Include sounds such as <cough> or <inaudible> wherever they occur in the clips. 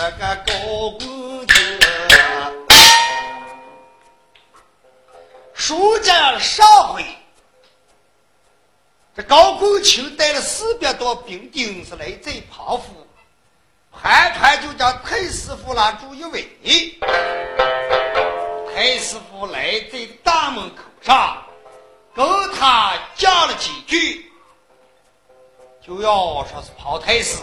这个高公卿。书家上回，这高公卿带了四百多兵丁是来这庞府，盘盘就将太师傅拉住一位。太师傅来在大门口上，跟他讲了几句，就要说是庞太师，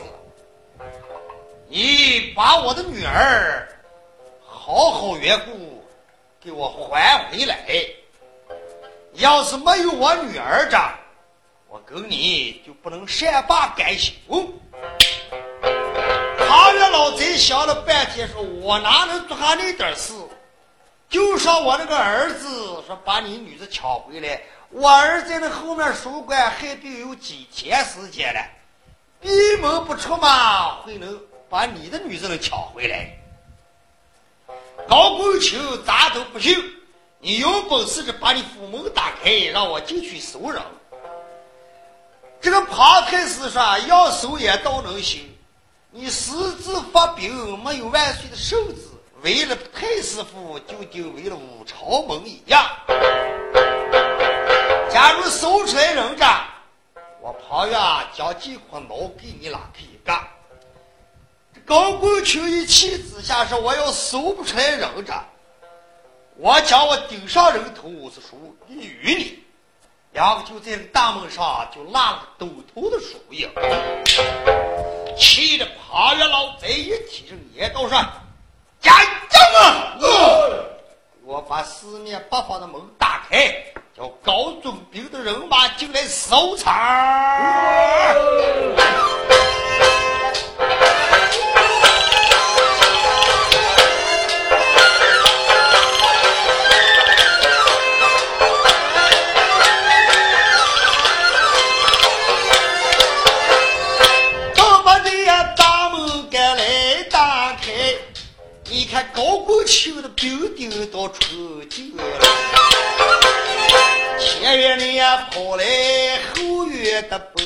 你把我的女儿好好缘故给我还回来。要是没有我女儿这，我跟你就不能善罢甘休。唐元老贼想了半天，说：“我哪能做下那点事？就说我那个儿子说把你女子抢回来，我儿子在那后面守关还得有几天时间了，闭门不出嘛，会能把你的女子能抢回来？高公卿咋都不行。”你有本事就把你府门打开，让我进去收人。这个庞太师说要收也都能行，你私自发兵，没有万岁的圣旨，为了太师府，就就为了五朝门一样。假如搜出来人渣，我庞元将几块脑给你拉开一个。这高公卿一气之下说：“我要搜不出来人渣。”我将我顶上人头是书一与你，两个就在大门上就拉了个斗头的手印，气得庞元老贼一提上烟刀说：“家将啊！我把四面八方的门打开，叫高总兵的人马进来搜查。”高来后院的奔，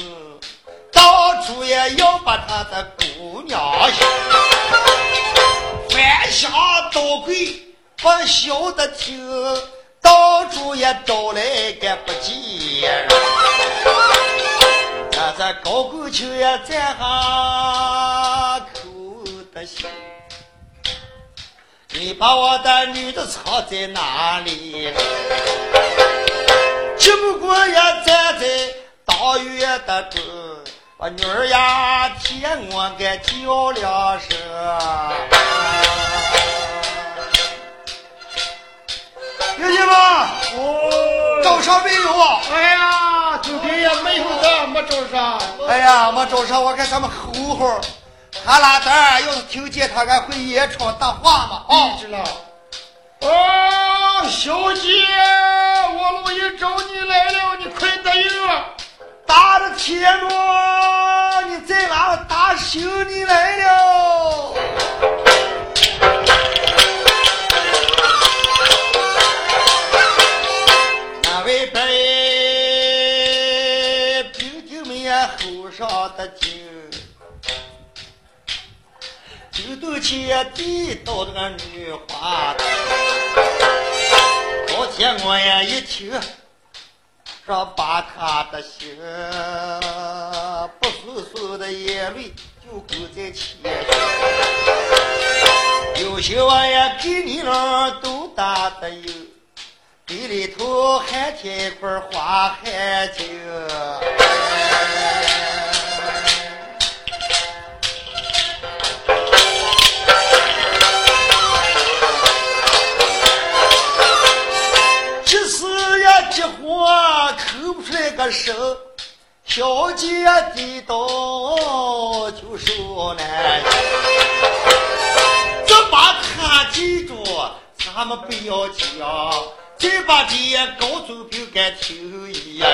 到处也要把他的姑娘寻，翻箱倒柜不晓得听，到处也找来个不见。这这高公卿也在下口的心。你把我的女子藏在哪里？只不过也站在当院的中，我女儿呀，替我给叫两声。有姐吗？哦，找上没有啊？哎呀，今天也没有的，没找上。哎呀，没找上，我看咱们吼吼，哈拉蛋要是听见他，俺会言传大话嘛？哦，知了。啊，小姐，我老爷找你来了，你快答应啊，打的铁路，你在哪打手你来了？那位大爷，平头妹呀，后上的酒，走到前地到这个女花。台。昨天我也一听，说把他的心不簌簌的眼泪就勾在前有些我也给你了都大的有。地里头还添一块花海景，个手，小姐低头就受难。这把他记住，咱们不要讲。再把这高祖表给听一呀，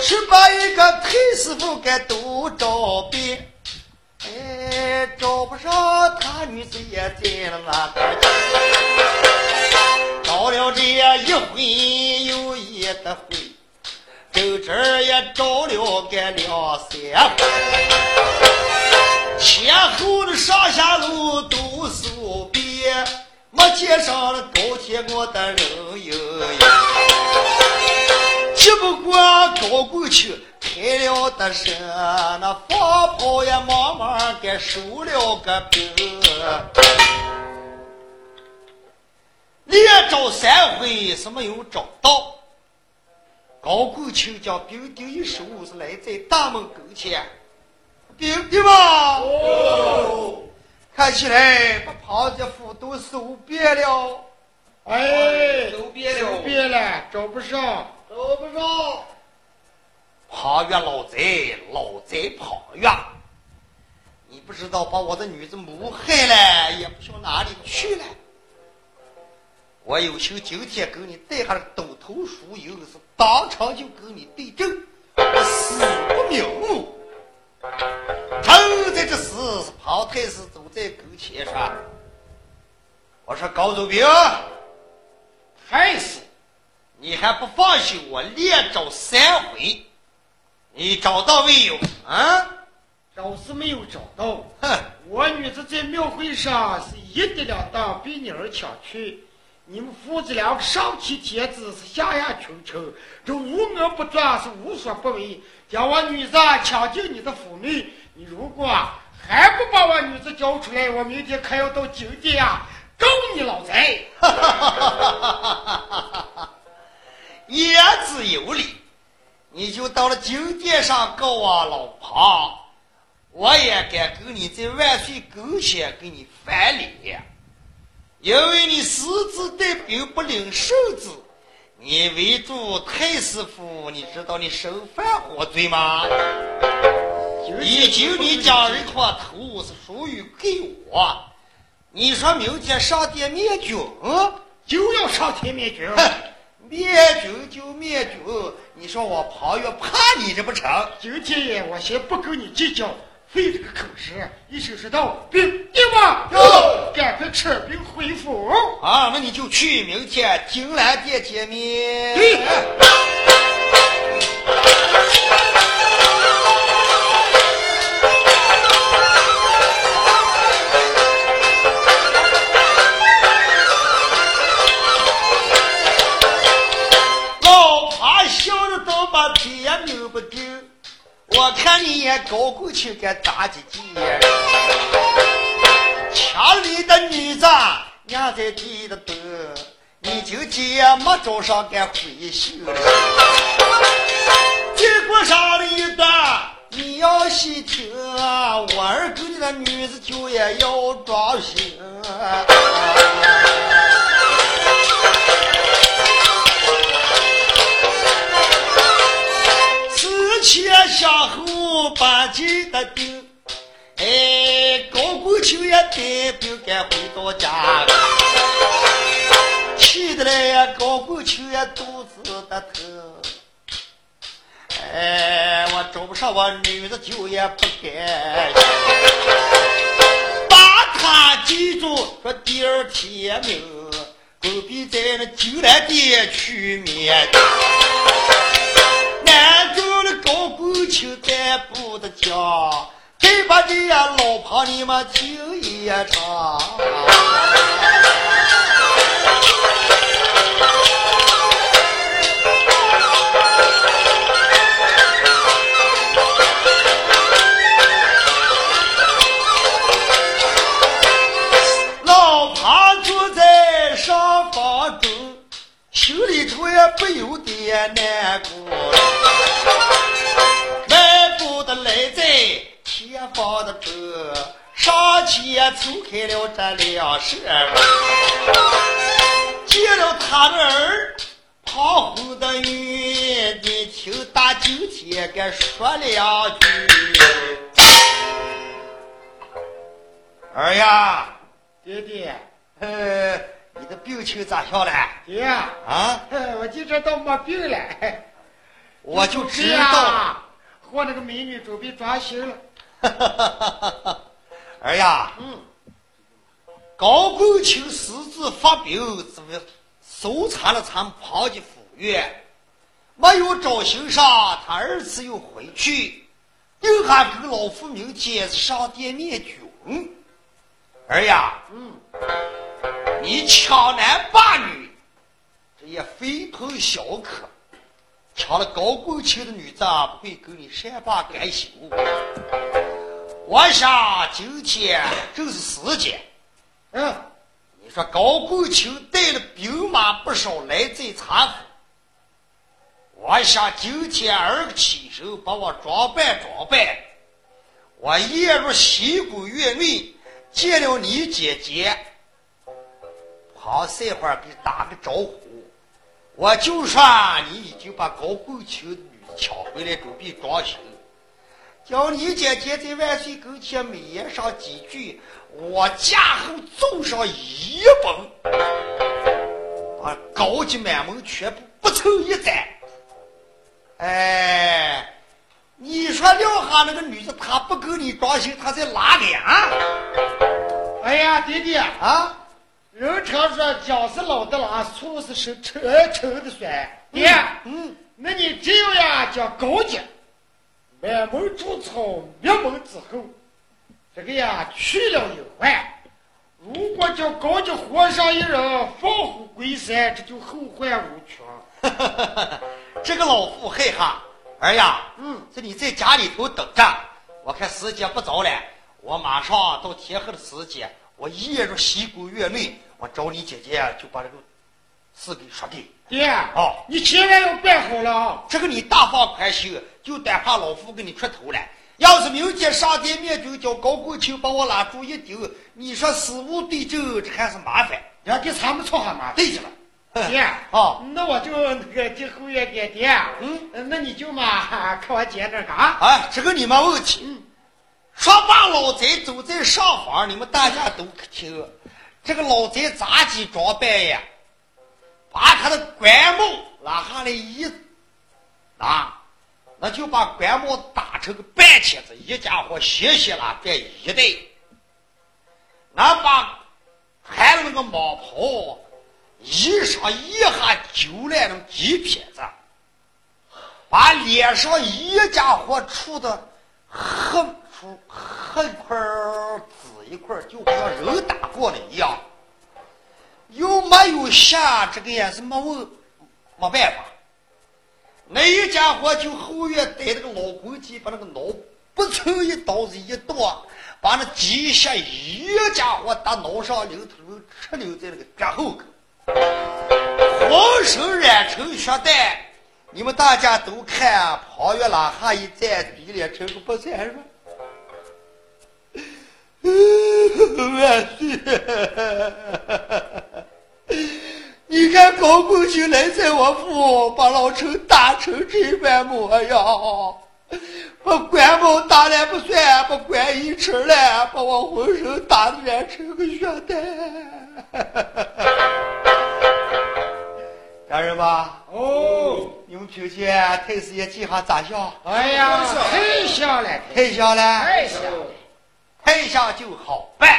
是把一个太师傅给都找遍，哎，找不上他女子也在了那个找了这一回又一的回，走这也找了个两三回，前后的上下路都是遍。没见上了高铁，我的人有只不过高过去开了的是那放炮也慢慢给收了个兵。连找三回是没有找到，高过去将兵丁一十五是来在大门跟前，兵丁嘛。看起来把庞家府都搜遍了，哎，收遍了，收遍了，找不上，找不上。庞元老贼，老贼庞元，你不知道把我的女子谋害了，也不晓哪里去了。我有心今天给你带下斗头书友，是当场就跟你对证，死不瞑目。正在这时，庞太师走在跟前说：“我说高祖兵，太师，你还不放心我连找三回，你找到没有？啊？找是没有找到。哼，我女子在庙会上是一的两当被你儿抢去。”你们父子两个上欺天子，是下压群臣，这无恶不作，是无所不为。将我女子抢进你的府内，你如果还不把我女子交出来，我明天可要到京殿呀，告你老贼！哈哈哈哈哈！哈言之有理，你就到了京殿上告我老庞，我也敢跟你在万岁跟前给你翻脸。因为你私自带兵不领圣旨，你围住太师府，你知道你身犯何罪吗？已经你家人头头是属于给我，你说明天上殿灭军，就要上天灭军。灭军就灭军，你说我庞越怕你这不成？今天，我先不跟你计较。费这个口舌，一声说道：“兵定吧，有，赶快撤兵回府。啊，那你就去，明天金兰殿见面。”老我看你也高过去该咋几几？墙里的女子娘在地的等，你今天没找上该回去了。结果上了一段，你要细听，我儿跟你的女子就也要装心。前向后把劲的丢，哎，高过秋也带兵赶回到家，气得来呀，高过秋也肚子的疼，哎，我找不上我女子就也不敢，把他记住，说第二天明，不必在那金兰殿去面。南州的高官秋再不得讲，再把你呀老婆你们听一场。老婆坐在上房中，心里头也不由点难过。迈步的来在前方的车，上前凑开了这两扇见了他的儿，胖红的云，你听大今天该说两句。儿呀，爹爹，呃，你的病情咋样了？爹，啊，<laughs> 我今这都没病了，我就知道。我，那个美女准备装修了。儿 <laughs> 呀，嗯，高公卿私自发兵，怎么搜查了咱们庞家府院，没有找刑上，他二次又回去，又还跟老夫明天上殿面君。儿呀，嗯，你抢男霸女，这也非同小可。抢了高公卿的女子，不会跟你善罢甘休。我想今天正是时间。嗯，你说高公卿带了兵马不少来这茶府，我想今天儿个起身把我装扮装扮，我夜入西宫院内见了你姐姐，好这会儿给打个招呼。我就说你已经把高公卿的女抢回来，准备装修。叫你姐姐在万岁跟前美言上几句，我嫁后奏上一本，把高级满门全部不凑一载。哎，你说撂下那个女子，她不跟你装修，她在哪里啊？哎呀，爹爹，啊？人常说姜是老的辣，醋是生陈陈的酸。爹，嗯，那你只有呀叫高家，满门除草，灭门之后，这个呀去了隐患。如果叫高家活上一人，放虎归山，这就后患无穷。<laughs> 这个老妇害哈，儿呀，嗯，这你在家里头等着，我看时间不早了，我马上到天黑的时间，我一夜入西宫院内，我找你姐姐就把这个事给说定。爹，哦你千万要办好了啊！这个你大放宽心，就单怕老夫给你出头了。要是明天上殿面君叫高公卿把我拉住一丢，你说死无对证，这还是麻烦。要给咱们操下马对着了，爹，哦，那我就那个进后院点爹。嗯呃，那你就嘛 <laughs> 看我姐那儿啊。啊，这个你没问题。嗯，说罢，老贼走在上方，你们大家都可听。这个老贼咋地装扮呀？把他的官帽拉下来一拿，那就把官帽打成个半截子，一家伙斜斜拉扮一对。那把穿了那个毛袍，衣裳一下揪来那么几撇子，把脸上一家伙出的黑出黑块紫一块，就好像人打过了一样。又没有下，这个也是没问，没办法。那一家伙就后院逮那个老公鸡，把那个脑不凑一刀子一剁，把那鸡血一家伙打脑上领头吃留在那个脚后跟，浑身染成血带。你们大家都看，旁月拉哈一站，比脸成个不算说。万岁！你看高公卿来在我府，把老臣打成这般模样，把官帽打了不算，把官衣吃了，把我浑身打的染成个血蛋。家人们，哦，你们听见太师爷计划咋想？哎呀，太像了，太像了，太像了。太像就好办。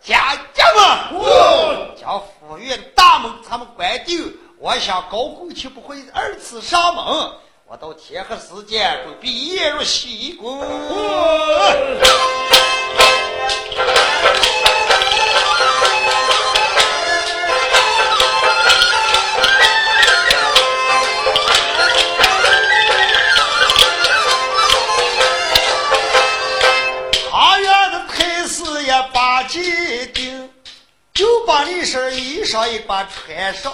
家家们，将府院大门他们关掉。我想高公就不会二次上门，我到天黑时间准备夜入西宫。把你身衣裳一把穿上。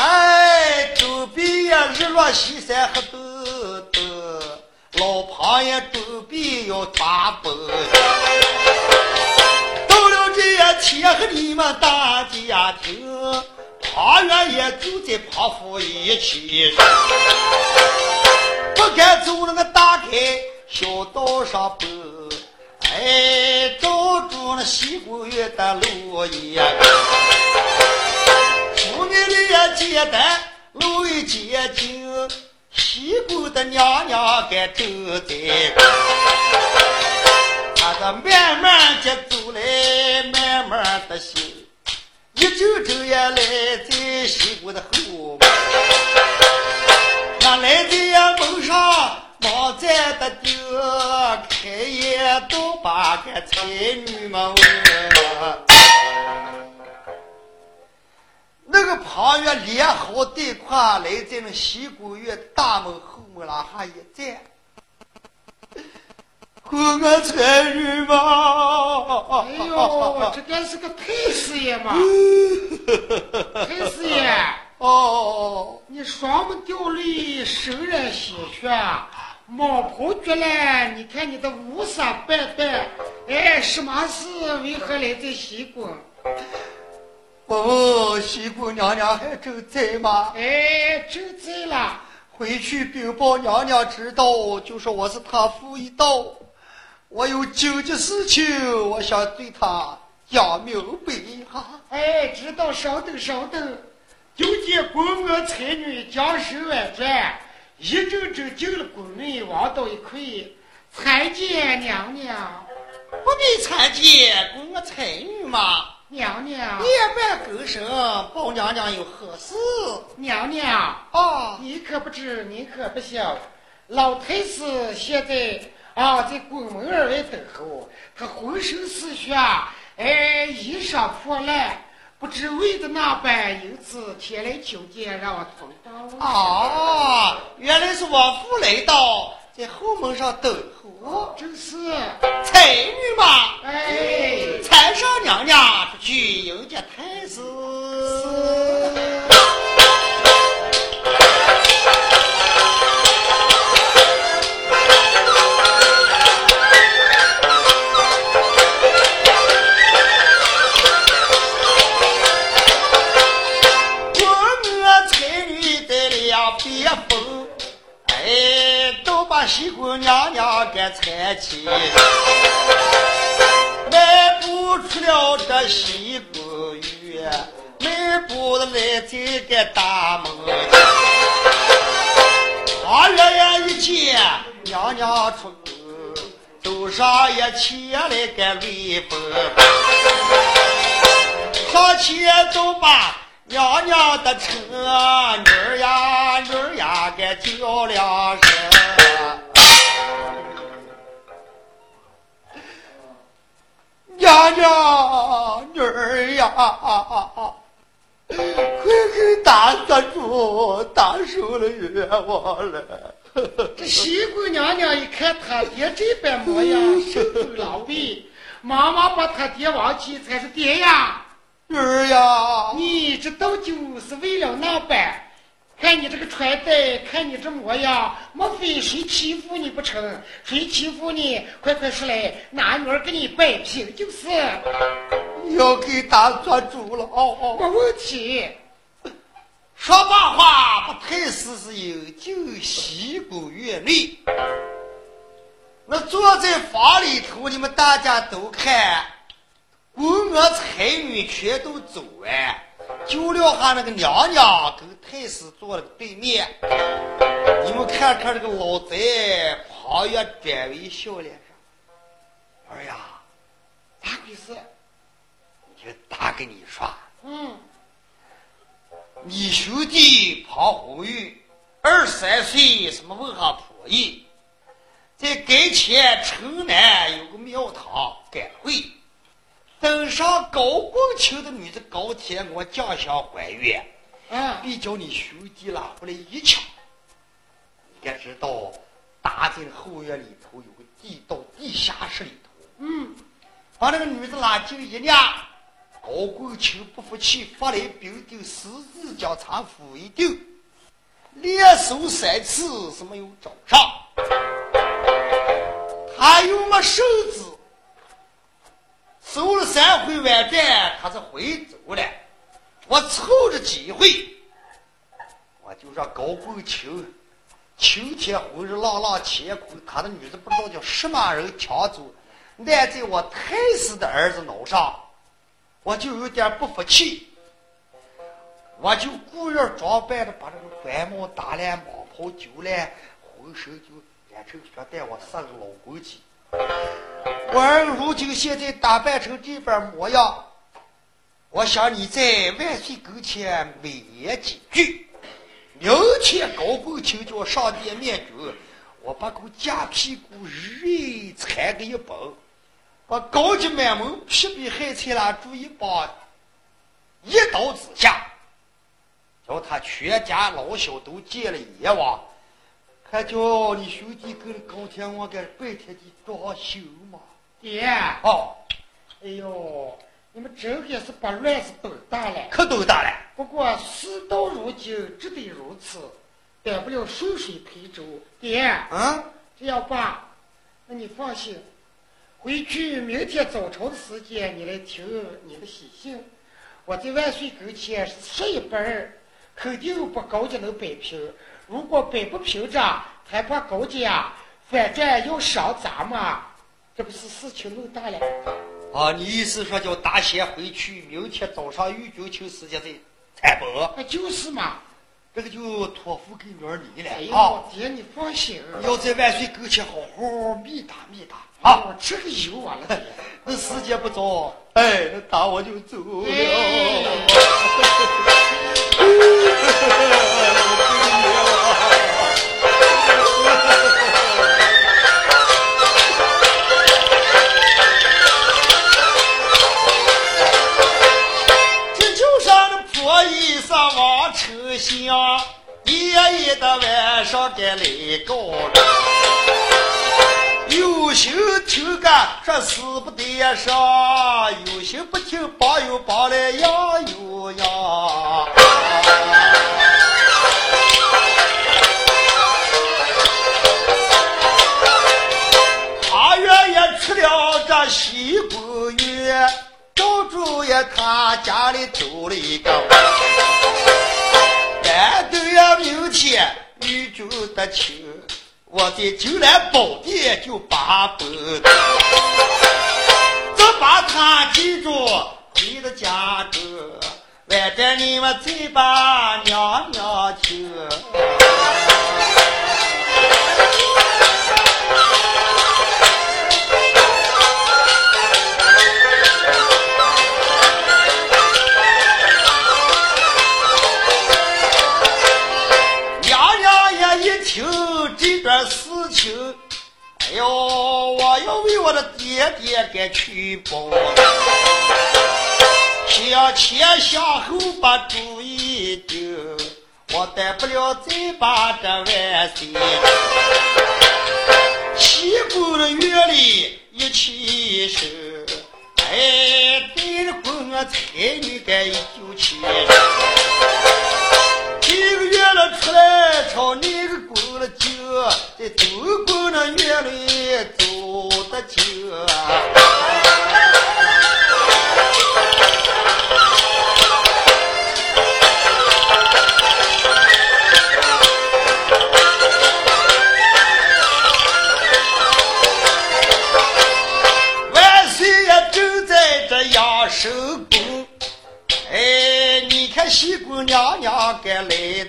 哎，周边呀日落西山黑豆豆，老旁也周边要打崩。到了这天和你们大家庭，旁院也就在旁夫一起，不敢走那个大开小道上奔。哎，西宫院的路也。府内里也简单，路一接近，西宫的娘娘该正在，他这慢慢的走来，慢慢的行，一走走也来在西宫的后面，俺来在门上忙在的顶，开业都把个才女们问。那个旁院连好带跨来在那西宫院大门后门那哈一站，滚个才女嘛！哎呦，这个是个太师爷嘛！太师爷，哦，你双目掉泪，手染鲜血，毛袍绝了，你看你的乌纱斑斑，哎，什么事？为何来在西宫？哦，西宫娘娘还正在吗？哎，正在了。回去禀报娘娘知道，就说我是她父一道，我有紧急事情，我想对她讲明白一下。哎，知道，稍等稍等。就见宫娥才女将手挽转，一阵阵进了宫内，望到一块，参见娘娘。不必参见，宫娥才女嘛。娘娘，夜半更深，报娘娘有何事？娘娘，啊，你可不知，你可不晓，老太师现在啊在宫门而外等候，他浑身是血，哎，衣裳破烂，不知为的那般，因此前来求见，让我同到。哦，原来是王府来到，在后门上等候。正是，才女嘛，哎，才上娘娘出去迎接太师。西宫娘娘给搀起，迈步出了这西宫院，迈步的来这个大门，二月呀一见娘娘出宫，走上一前来个雷锋。上前就把娘娘的车女儿呀女儿呀给叫两声，娘娘女儿呀，快给大杀主打受了冤枉了。这西宫娘娘一看他爹这般模样，身份狼狈，妈妈把他爹忘记才是爹呀。女儿呀，你这斗就是为了那般？看你这个穿戴，看你这模样，莫非谁欺负你不成？谁欺负你？快快出来，拿女儿给你摆平就是。要给大做主了哦哦。没问题。说罢话，不太是是引进西宫院内。那坐在房里头，你们大家都看，宫娥才女全都走完，就留下那个娘娘跟太师坐了对面。你们看看这个老贼旁越转为笑脸上，儿呀，咋回事？就打给你说。嗯，你兄弟庞红玉，二十三岁，什么文化破译，在跟前城南有个庙堂赶会，登上高公卿的女子高铁，我将相还愿，啊，必叫你兄弟拉回来一枪。你该知道，大进后院里头有个地道，地下室里头，嗯，把那个女子拉进一辆。高公卿不服气，发来兵丁，私自将长府一丢，连搜三次是没有找上。他又没手子，搜了三回完战，他是回走了。我凑着机会，我就让高公卿晴天昏日朗朗乾坤，他的女子不知道叫什么人抢走，赖在我太师的儿子脑上。我就有点不服气，我就故意装扮的把这个官帽打烂，蟒袍揪烂，浑身就染成血，带我杀个老公鸡。我儿如今现在打扮成这般模样，我想你在万岁跟前美言几句。明天高公卿叫上殿面君，我把个假屁股日踩个一崩。把高级满门匹比害惨了，注意把一刀子下，叫他全家老小都见了阎王，还叫你兄弟跟着高天王给拜天地装修嘛？爹，哦，哎呦，你们真的是把乱子都大了。可都大了。不过事到如今，只得如此，改不了顺水推舟。爹，嗯，这样吧，那你放心。回去明天早朝的时间，你来听你的喜信。我在万岁跟前是说一半儿，肯定把高家能摆平。如果摆不平着，还怕高家反正要伤咱们，这不是事情弄大了？啊，你意思说叫大仙回去，明天早上御军请时间再参拜？那就是嘛。这个就托付给女儿你了。哎呦，爹，你放心，要在万岁跟前好好密达密达。啊，这个有完了，<laughs> 那时间不早，哎，那打我就走了。这 <laughs> 往丞相，夜夜的晚上该来告有心听个，说死不得上；有心不听，帮又帮来养又养。他院也出了这西宫院，赵主也他家里走了一个，女主的情。我在金銮宝殿就八百，这把他记住，回到家中，晚点你们再把娘娘请。呦，我要为我的爹爹给去报，向前向后把主意定，我担不了再把这万岁，西宫的院里一起身，哎，带着宫我才女该一九七。这个月了出来朝那个了进，在走宫那院里走得近。万岁爷正在这养生宫，哎，你看西宫娘娘该来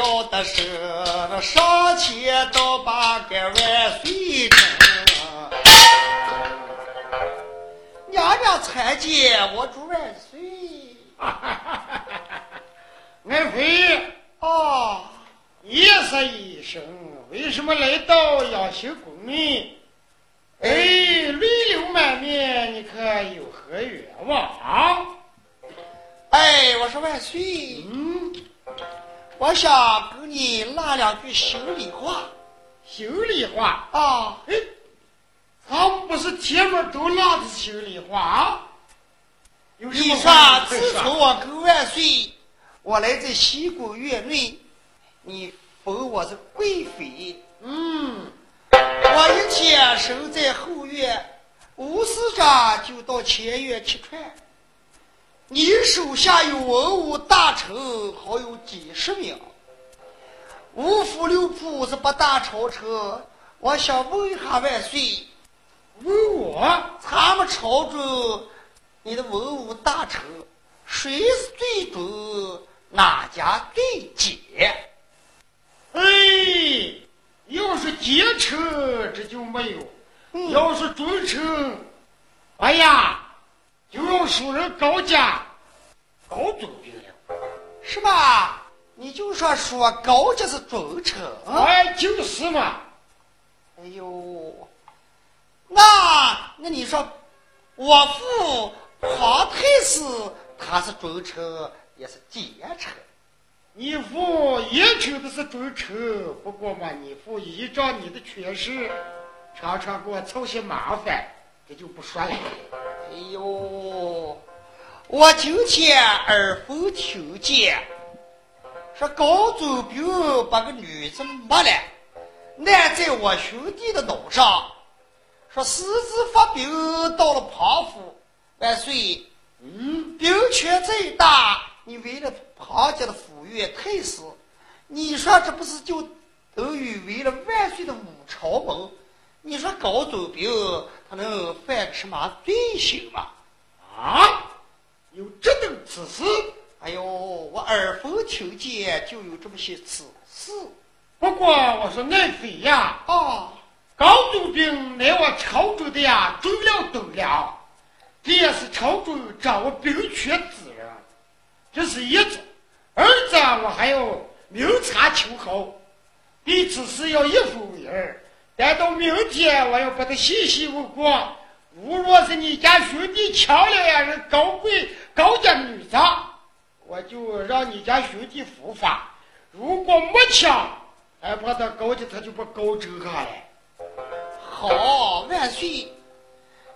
了的是那上前到把个万岁称。娘娘参见我主万岁。爱妃，哦，夜色已深，为什么来到养心宫呢？哎，泪流满面，你可有何愿望？哎，我说万岁，嗯，我想跟你拉两句心里话心里话。啊。哎，咱们不是前面都拉的心里话啊？有你说，自从我跟万岁，我来这西宫院内，你封我是贵妃，嗯，我一天守在后院，吴司长就到前院吃串。你手下有文武大臣，好有几十名，五府六部是八大朝臣。我想问一下万岁，问我咱们朝中你的文武大臣，谁是最准，哪家最奸？哎，要是奸臣这就没有，嗯要是忠臣，哎呀，就要说人高家高宗兵了。是吧？你就说说高家是忠臣，哎，就是嘛。哎呦，那那你说我父皇太师他是忠臣也是奸臣？你父也求的是忠臣，不过嘛，你父依仗你的权势，常常给我凑些麻烦，这就不说了。哎呦，我今天耳风听见，说高宗兵把个女子没了，按在我兄弟的脑上，说私自发兵到了庞府，万岁，嗯，兵权再大，你为了庞家的府院太师，你说这不是就等于为了万岁的武朝盟？你说高祖兵他能犯个什么罪行吗？啊，有这等此事？哎呦，我耳风听见就有这么些此事不过我说爱妃呀，啊！高祖兵乃我朝中的呀重要栋梁，这也是朝中掌握兵权之人。这是一子，二子我还要明察秋毫，对此事要一分为二。待到明天，我要把他细细问过。如若是你家兄弟抢了呀人高贵高家女子，我就让你家兄弟伏法；如果没抢，还怕他高家他就把高整下来。好，万岁！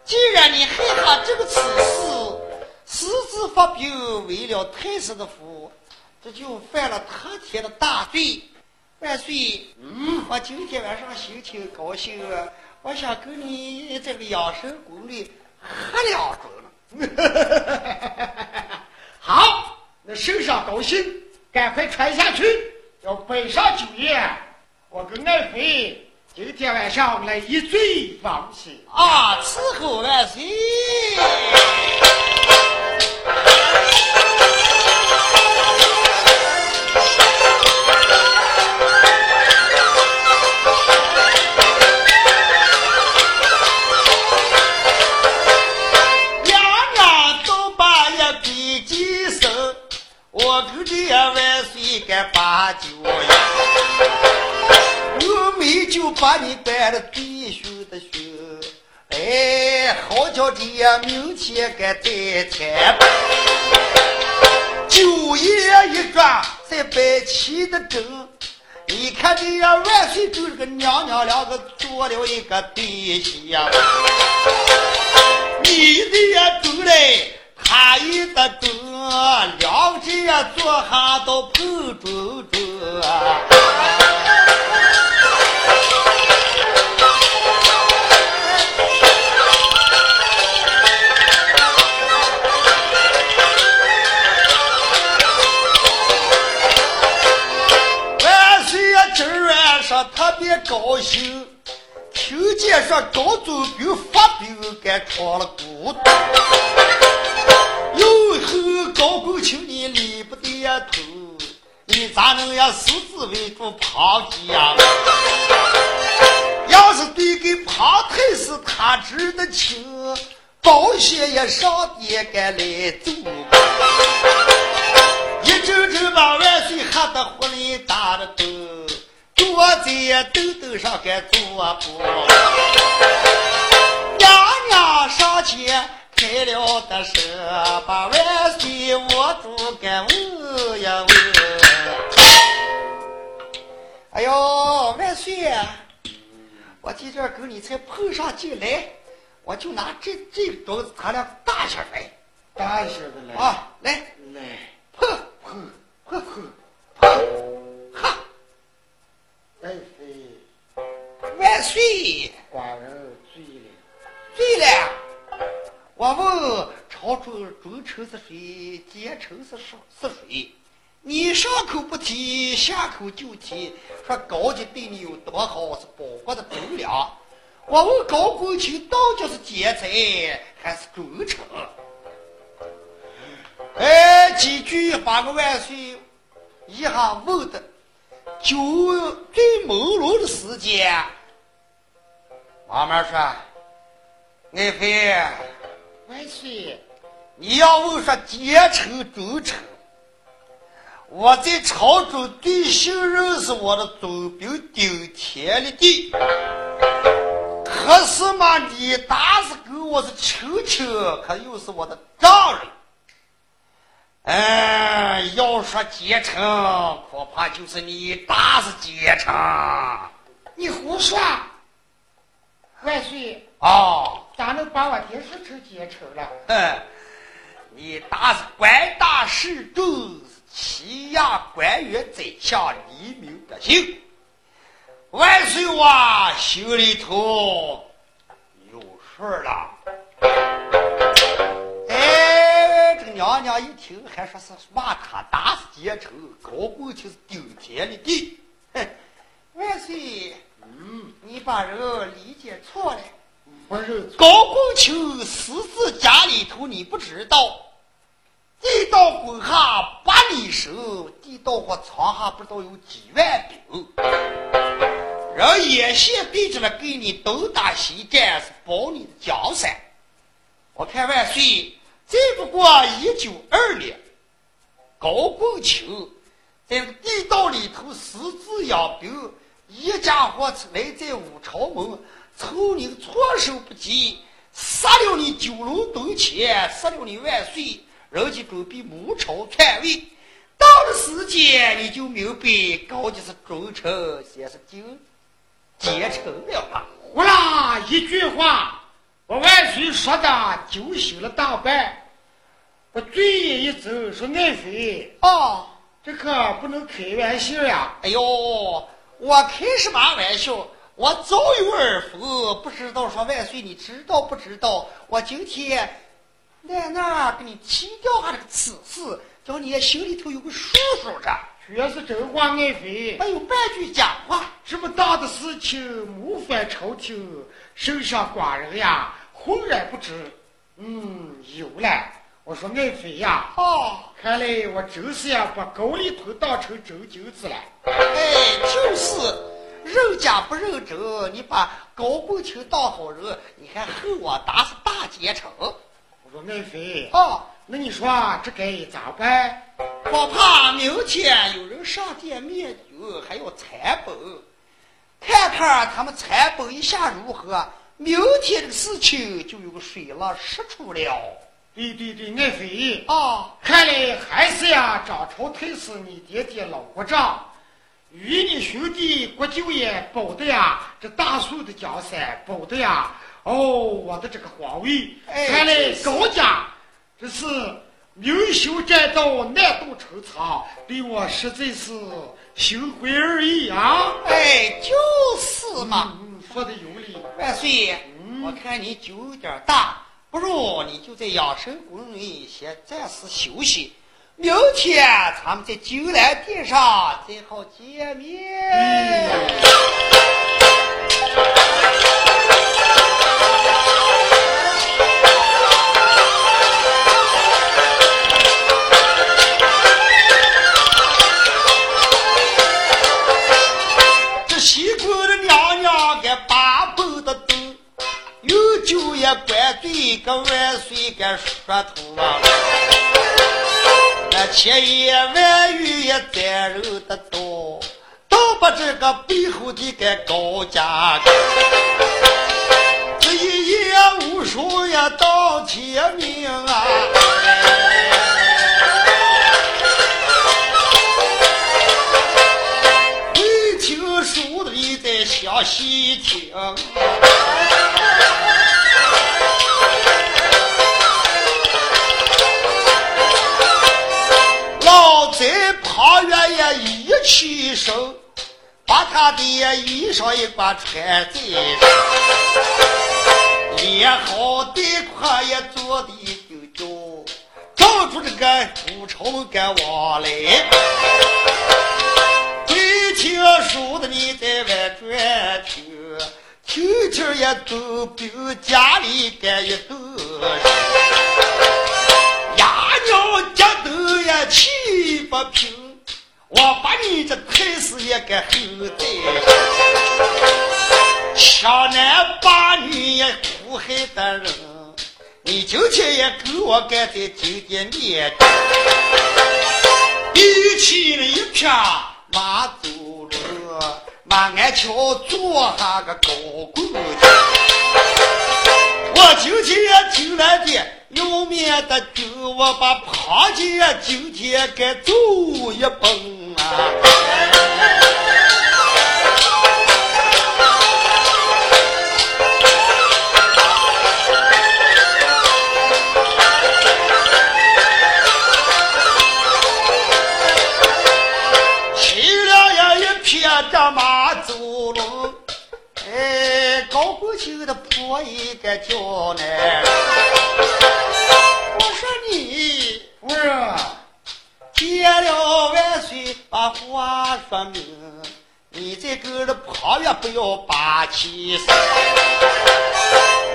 既然你害怕这个此事，私自发兵为了太师的福，这就犯了特天的大罪。万岁，嗯，我今天晚上心情高兴，我想跟你这个养生宫里喝两盅。<laughs> 好，那圣上高兴，赶快传下去，要摆上酒宴。我跟爱妃今天晚上来一醉方休。啊，伺候万岁！把你办了最凶的凶，哎，好叫这明天该再谈。酒宴一转，再摆起的正。你看这样万岁跟这个娘娘两个做了一个对象，你的呀准嘞，他也得准，两个人呀坐下都碰准准。特别高兴，听见说高祖兵发兵该闯了古洞，有后高公请你理不得头，你咋能呀私自围住庞家？要是对给庞太师他知的清，保险也上天敢来做，一阵阵把万岁吓得呼哩打的抖，坐在豆豆上该坐不？娘娘上前开了的舌，把万岁握住该问呀问。哎呦，万岁！我今天跟你才碰上进来，我就拿这这个桌子，他俩大些来，大些的来啊，来中中臣是谁，奸臣是是谁？你上口不提，下口就提，说高级对你有多好，是报国的忠良。我问高公卿，到底是奸贼还是忠臣？哎，几句把个万岁一下问的，就最朦胧的时间，慢慢说，爱妃，万岁，你要问说奸臣忠臣，我在朝中最信任是我的总兵顶天立地。可是嘛，你打死跟我是亲戚，可又是我的丈人。哎，要说奸臣，恐怕就是你打死奸臣。你胡说！万岁，啊，咋能把我爹说成奸臣了？哼，你打是官大势重，欺压官员宰相，黎民百姓。万岁哇，心里头有数了。哎，这个娘娘一听，还说是骂他打死奸臣，高公卿是顶天立地。哼，万岁，嗯，你把人理解错了。高公卿私自家里头，你不知道。地道滚下八里深，地道或藏下不知道有几万兵。人眼线对着了，给你东打西战，是保你的江山。我看万岁，再不过一九二年，高公卿在地道里头私自养兵，一家伙来在五朝门，凑你措手不及，杀了你九龙洞前，杀了你万岁，人家准备谋朝篡位。到了时间，你就明白高级是忠臣，先是奸奸臣了吧？呼啦一句话，我万岁说的酒醒了大半。我嘴一走，说爱妃，哦，这可不能开玩笑呀。哎呦，我开什么玩笑？我早有耳福，不知道说万岁，你知道不知道？我今天在那儿给你提掉下这个此事，叫你心里头有个数数着，全是真话，爱妃。没有半句假话。这么大的事情谋反朝廷，圣上寡人呀浑然不知。嗯，有了。我说爱妃呀，哦，看来我真是呀把高丽头当成真金子了。哎，就是人家不认真，你把高公卿当好人，你还恨我打死大奸臣。我说爱妃，啊，那你说这该咋办？我怕明天有人上殿面君，还要参本，看看他们参本一下如何。明天这个事情就有个水落石出了。对对对，爱妃，啊，看来还是呀张朝太师你爹爹老国丈，与你兄弟国舅爷保的呀这大宋的江山，保的呀哦我的这个皇位。哎看来高家这是明修栈道，难渡城墙，对我实在是心怀二意啊。哎，就是嘛。嗯，说的有理。万岁，我看你酒有点大，不如你就在养生宫里先暂时休息，明天咱们在金兰殿上再好见面。这西宫的娘娘该八辈的灯，有酒也关万对个万岁该说头啊！千言万语也沾染得多，都把这个背后的个高价。这一夜无数呀到天明啊！会听书的你在详细听。旁边也一起身，把他的衣裳一挂穿在身，也好的快也做的丢丢，找出这个不成个往来。会听书的你在外转去，听听也都比家里干一多。我干在今天面前，比起了一片马走路，马鞍桥坐下个高官，我今天也进来的。有面的就我把旁街今天该走一蹦啊！匹这马走路，哎，高过去的破一个叫呢。见了万岁，把话说明。你这个的旁边不要把气生，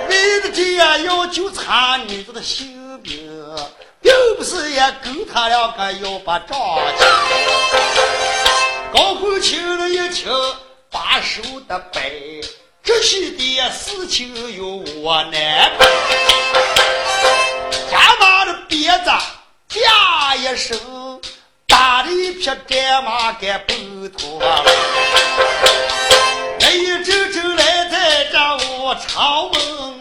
为了这样要救查女子的性命，并不是也跟他两个要把账清。高公听了一听，把手的摆，这些的事情由我难办。家马的鞭子，架一声。打了一匹战马给奔脱，那一阵阵来在这我长门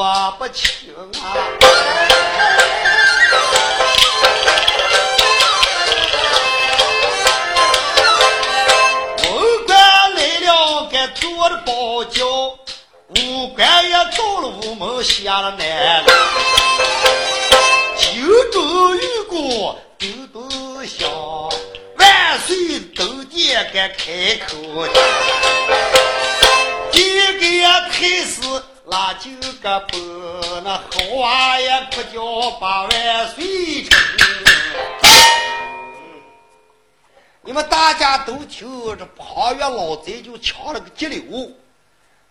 我不清啊。文官来了，该做的包饺；武官也到了午门，下了奶了。九州玉鼓咚咚响，万岁登殿该开口。第一个开始。拉九个伯，那好啊也不叫八万岁成。你们大家都听，这旁边老贼就抢了个急流。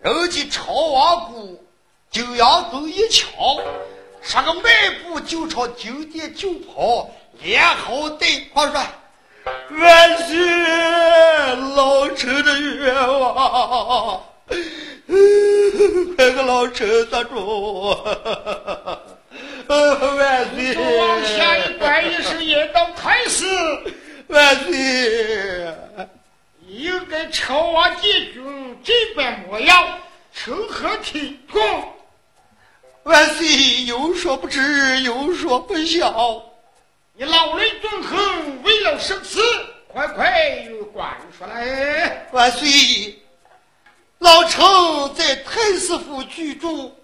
人家朝王姑九阳都一瞧，上个迈步就朝酒店就跑，连吼带狂说：“万岁，老臣的冤枉！<laughs> 快个老臣打住！<laughs> 万岁！”往下一拜一声，也当太师。万岁！应该朝王帝君这般模样，成何体统？万岁有所不知，有所不晓。你老雷纵横，为了生死，快快管出来！万岁，老臣在太师府居住，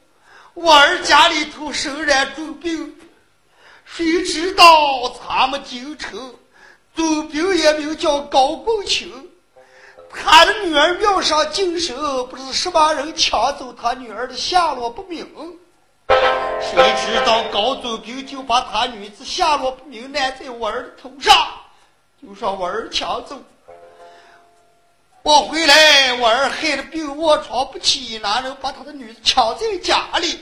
我儿家里头生染重病，谁知道咱们京城总兵也名叫高公卿。他的女儿庙上净身，不知什么人抢走他女儿的下落不明。谁知道高总兵就把他女子下落不明揽在我儿的头上，就说我儿抢走。我回来，我儿害得病卧床不起，男人把他的女子抢在家里？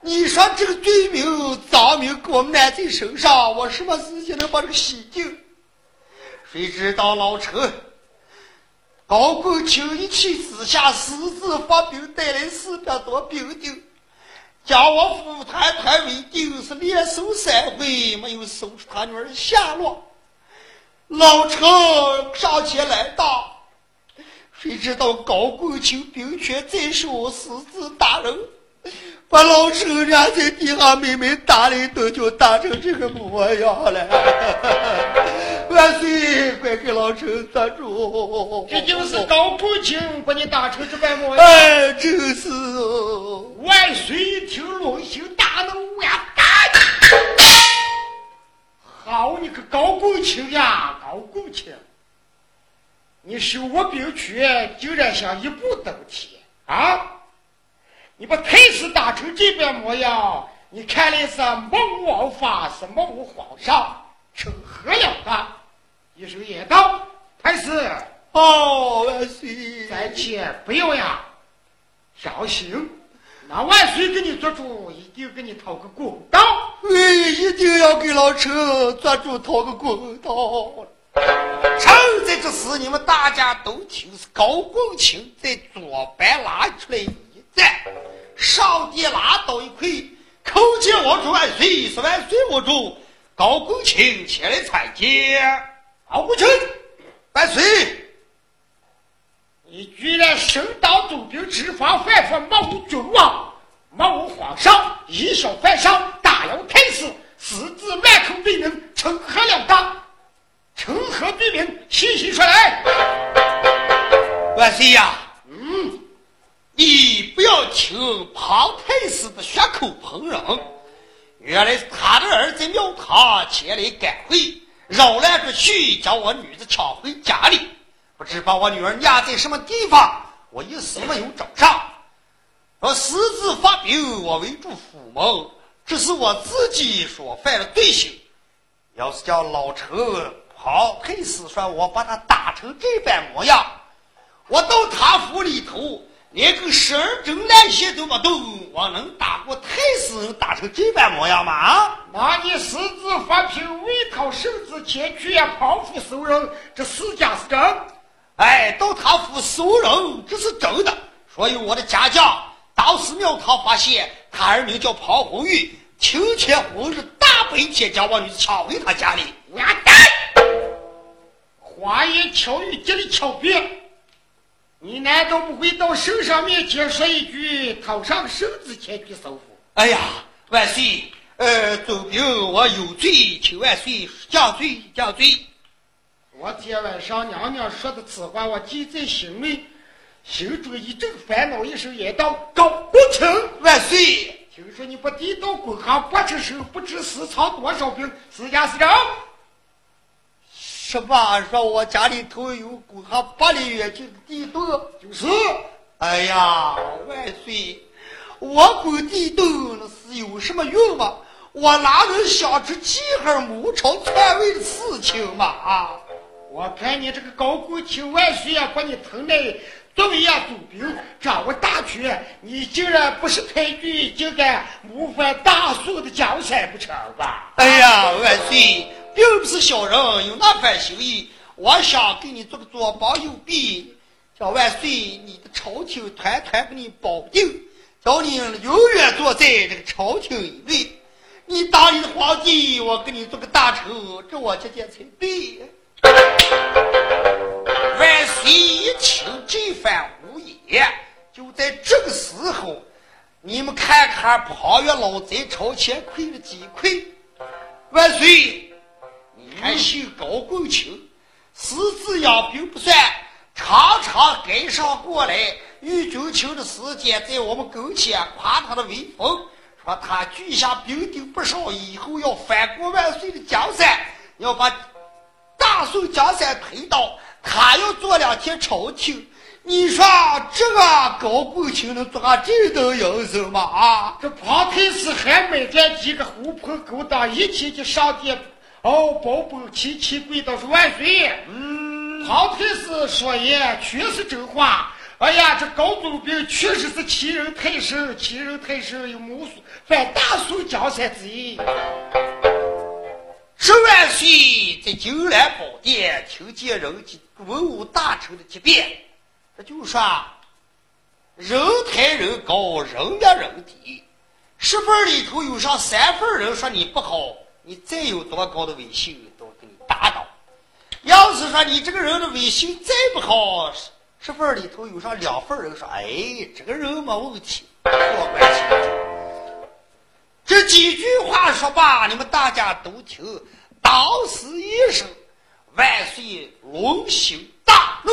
你说这个罪名脏名给我们揽在身上，我什么时间能把这个洗净？谁知道老陈高公卿一气之下私自发兵，带来四百多兵丁，将我夫太太为定，是连搜三回，没有搜出他女儿的下落。老陈上前来道。谁知道高拱清兵权在手，私自打人，把老陈家在地下，妹妹打了一顿，就打成这个模样了。<laughs> 万岁，快给老陈抓住！这就是高拱清把你打成这般模样。哎，真是！万岁一听，龙心大怒呀！打好你个高拱清呀，高公卿！你收我兵权，竟然想一步登天啊！你把太子打成这般模样，你看来是目无王法，是目无皇上，成何了得？一声言道：“太子，哦，万岁，暂且不要呀，小心。那万岁给你做主，一定给你讨个公道。哎，一定要给老臣做主，讨个公道。”趁在这时，你们大家都听是高公卿在左边拉出来一战，上帝拉倒一块，叩见我主万岁，是万岁我主。高公卿前来参见。高公卿，万岁！你居然身当总兵，执法犯法，冒无君王，冒无皇上，以小犯上，打扰太师，私自满口罪名，成何了当？成何罪名？细细说来。万岁呀，嗯，你不要听庞太师的血口喷人，原来是他的儿子庙堂前来赶会，扰乱着序，将我女子抢回家里，不知把我女儿压在什么地方，我一时没有找上。我私自发兵，我围住府门，这是我自己所犯的罪行。要是叫老陈。好，太师说：“我把他打成这般模样，我到他府里头，连个十二针烂线都没动，我能打过太师能打成这般模样吗？啊！那你私自发兵，为讨圣旨前去呀，匡扶收人，这是假是真？哎，到他府搜人，这是真的。所以我的家将到寺庙堂发现，他儿名叫庞红玉，亲天红日大白天将我女子抢回他家里。完蛋！花言巧语，这里巧辩，你难道不会到圣上面前说一句，讨上圣旨前去收服？哎呀，万岁！呃，总兵我有罪，请万岁降罪降罪。昨天晚上娘娘说的此话，我记在心里，心中一阵烦恼，一声言道：“高不成，万岁！听说你不地道滚行不出手，不知私藏多少兵，是假是真？”是吧？说我家里头有谷上八里远近的地洞，就是。哎呀，万岁！我滚地洞那是有什么用吗？我哪能想出几号母朝篡位的事情嘛？啊！我看你这个高公卿万岁啊，把你疼来作为呀总兵，掌握大权，你竟然不是太君，竟敢谋反大宋的江山不成吧？哎呀，万岁！并不是小人有那番心意，我想给你做个左膀右臂，叫万岁你的朝廷团团给你保定，叫你永远坐在这个朝廷一位。你当你的皇帝，我给你做个大臣，这我接见才对。万岁一这番无言，就在这个时候，你们看看旁边老贼朝前跪了几跪，万岁。还姓高公卿，私自养兵不算，常常赶上过来。御军卿的时间在我们跟前夸他的威风，说他举下兵丁不少，以后要翻过万岁的江山，要把大宋江山推倒，他要做两天朝廷。你说这个高公卿能做下这等营生吗？啊，这庞太师还买点几个狐朋狗党一起去上殿。哦，保本齐齐跪倒是万岁。嗯，庞太师说也全是真话。哎呀，这高宗兵确实是欺人太甚，欺人太甚，有谋反犯大宋江山之意。十万岁在金兰宝殿听见人家文武大臣的结辩，这就说人抬人高，人压人低。十份里头有上三份人说你不好，你再有多高的威信都给你打倒。要是说你这个人的威信再不好，十份里头有上两份人说，哎，这个人没问题，过关系。这几句话说罢，你们大家都听。当时一声万岁，龙行大怒，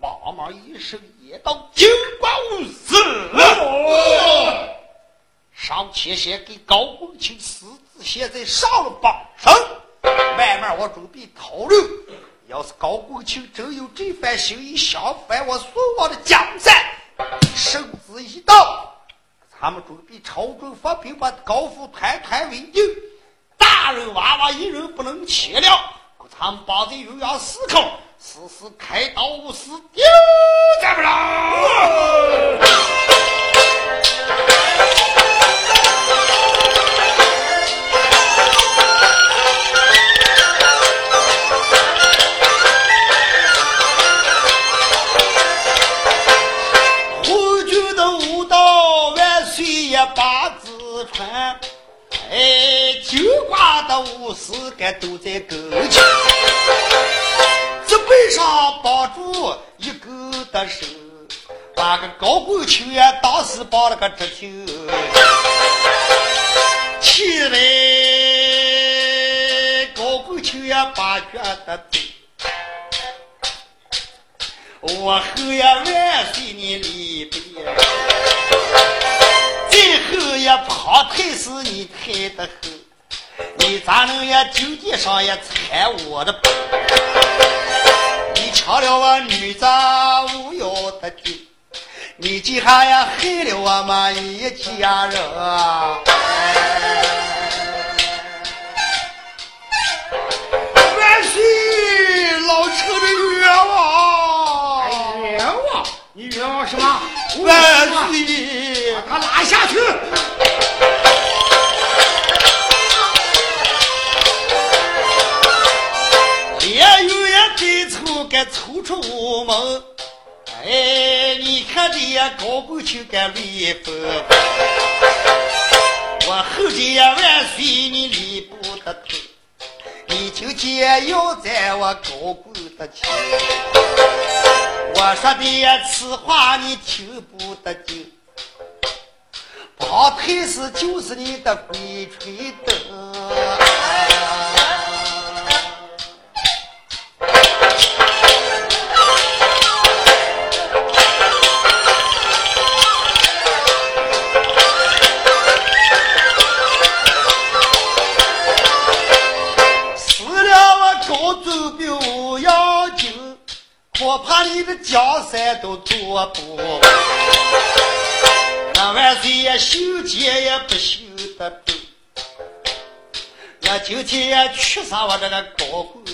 茫茫一声也到金光无死。上前先给高公卿私自现在上了榜上，慢慢我准备讨论。要是高公卿真有这番心意，想反我孙王的江山，圣旨一到，咱们准备朝中发兵，把高府团团围定。大人娃娃一人不能切了，他们绑在鸳鸯四口，时时开刀无私，丢咱不了。武士该都在跟前，这背上绑住一个的手，把个高公卿呀，当时绑了个直球，起来高公卿呀，把脚的走，我后呀万岁你离别，最后也旁腿是你抬的后。你咋能也酒店上也踩我的背？你抢了我女子无有的酒，你今还呀害了我们一家人。万岁，老臣的冤枉！冤枉？你冤枉什么？万岁，把他拉下去。该抽出我们，哎，你看这呀高公卿该离不？我后天万岁你离不得头，你今天要在我高公的前，我说的呀此话你听不得进，旁腿是就是你的鬼吹灯。我怕你的江山都做不完，那万岁爷修建也不修得动，我今天也去杀我这个高官。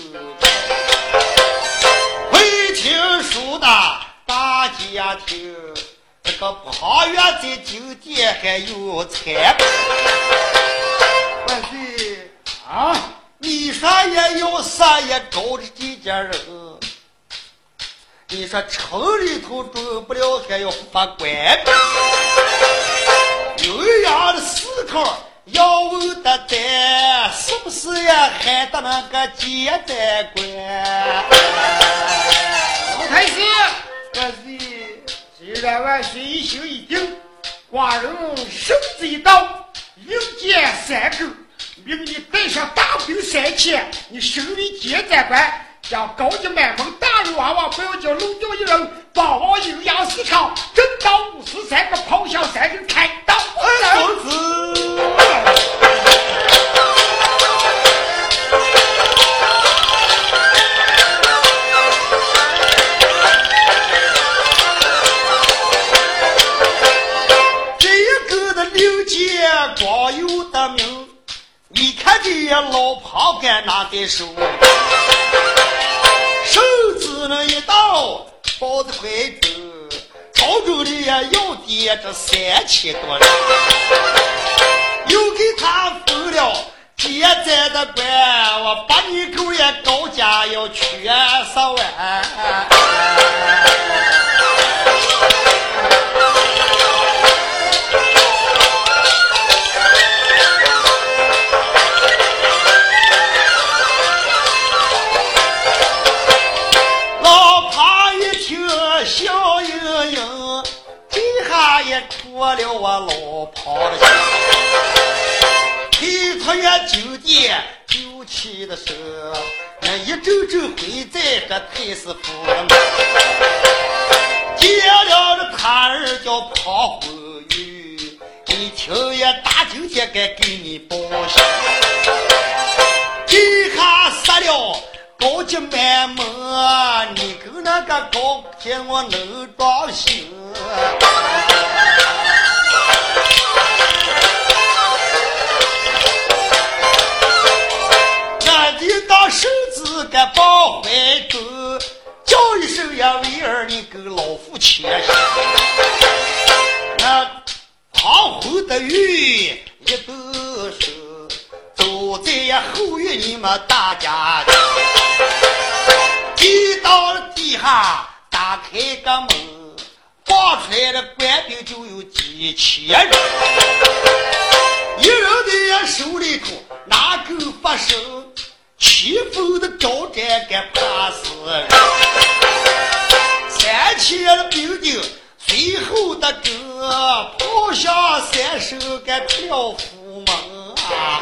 会听书的大家听，这个庞元在酒店还有菜。万岁啊，你说也要啥也搞的几家人。你说城里头住不了，还要发官。鸳鸯的思考要问的在，是不是呀？还得那个接待官？老太师，可是！既然万岁一心一定，寡人圣旨一到，迎接三更，命你带上大兵三千，你身为接待官。将高级满门大人娃娃不要叫漏掉一人，帮我阴阳四场，正当五十三个咆哮三人开刀。公子，这一个的刘杰光有的名，你看这老袍该拿在手。手指那一刀，包子快走，弟这三千多人，又给他封了接寨的官，我把你狗也高价要全十万。了我老跑了心，陪他远酒店酒气的时候，那一阵阵回在这太师府门，见了这他儿叫庞红玉，一听也大酒店该给你报信，给他杀了高级满门，你跟那个高级我能装手子给抱怀中，叫一声呀，为儿你跟老夫牵手。那黄昏的雨一抖手，走在呀后院你们大家的，一到了地下打开个门，放出来的官兵就有几千人，一人的手里头拿根发绳。七封的招战敢怕死，三千的兵丁随后的跟，跑下三手敢出了府门啊！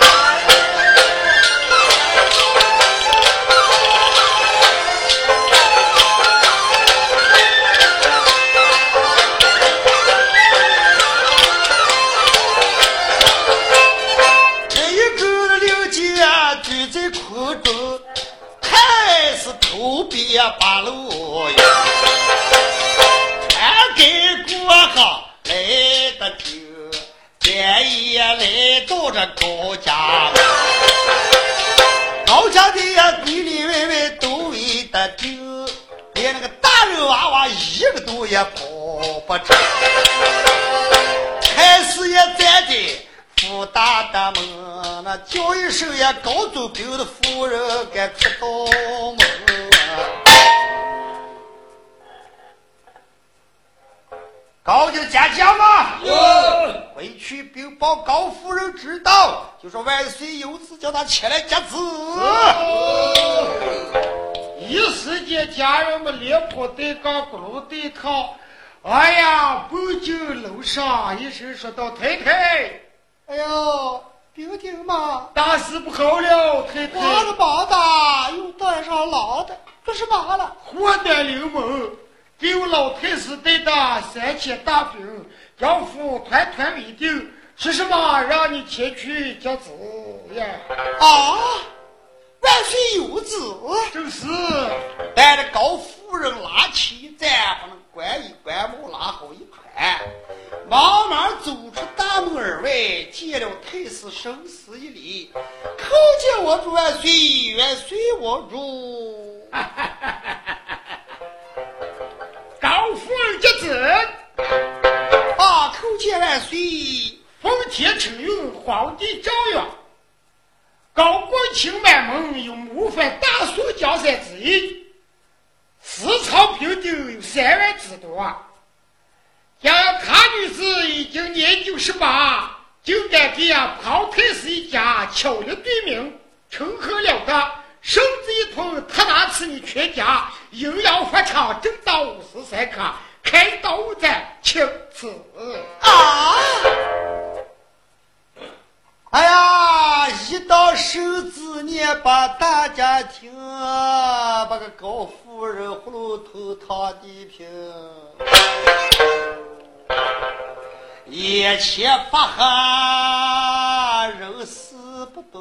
头别八路呀，看给过河来的久，半夜来到这高家，高家的呀里里外外都围得紧，连那个大人娃娃一个都也跑不成，还是也站在。武大的门，那叫一声呀，高祖兵的夫人该出到门。高家家将吗？有。回去禀报高夫人知道，就说万岁有旨，叫他前来接旨。一时间，家人们连跑带杠，咕噜对靠。哎呀，不久楼上一声说道：“太太。”哎呦，兵丁嘛，大事不好了！太太，我的棒子又端上老的，这是嘛了？祸端临门，给我老太师带的三千大兵，将府团团围定，是什么？让你前去接旨呀？啊，万岁有旨，正是。带着高夫人拉起一盏，把那官衣官帽拉好一排。慢慢走出大门而外，见了太师，生死一礼，叩见我主万岁，万岁我主。<laughs> 高夫人接旨。啊，叩见万岁。奉天承运，皇帝诏曰：高国清满门有谋反大宋江山之意，私藏平定有三万之多。要卡女士已经年九十八，就敢给呀庞太师一家敲了对名，成何了得？绳子一通，他拿吃你全家，阴阳发长，正到五十三刻，开刀斩青子。啊！哎呀，一到手子你，把大家听，把个高夫人葫芦头躺地平。眼前发黑，人死不得。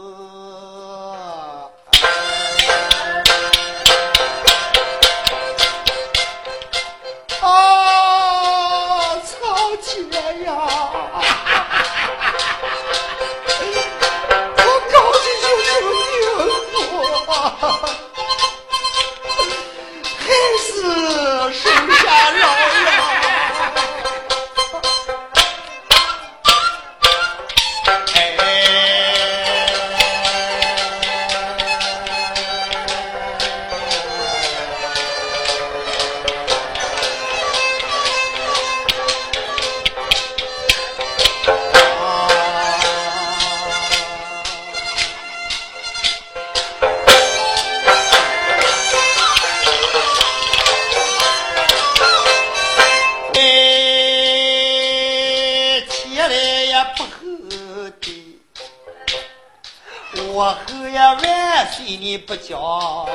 不讲？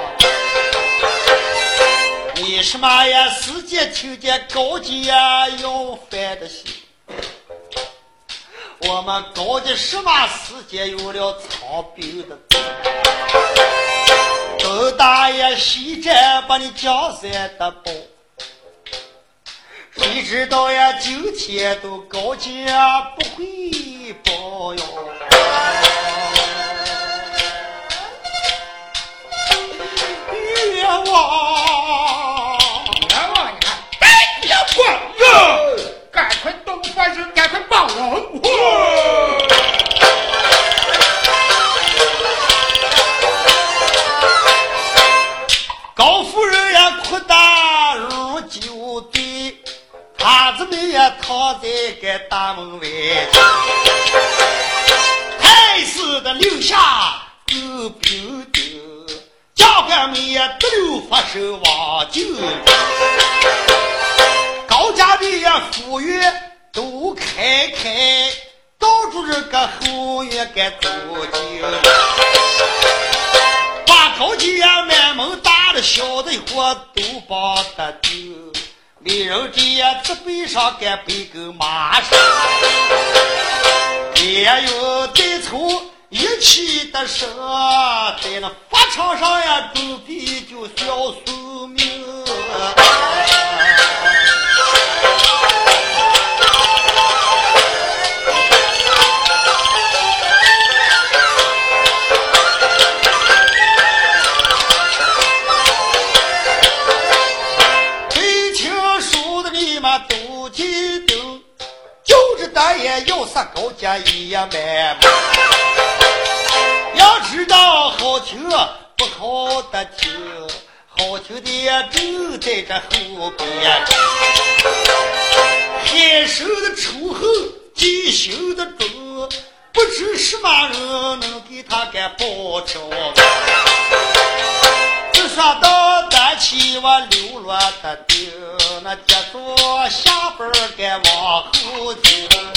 为什么呀？世界听见高级呀要饭的心？我们高级什么时间有了草病的？东大爷西站把你江山的保，谁知道呀？今天都高级不人，赶快报我！高夫人呀，哭大如酒醉，他子们也躺在个大门外，太师的留下狗兵丁。教官们也都留发手望酒，高家的呀府院都开开，到处这个后院该走进，把高家呀满门大的小的伙都帮得丢，美人这呀这背上该背个马上，也有带头。一起的生，在那法场上呀，准备就小宿命。家一样满。要知道好听不好的听，好听的就在这后边。天生的仇恨，记性的重，不知什么人能给他给报仇。只说到单起我流落的丁，那接着下边该往后走。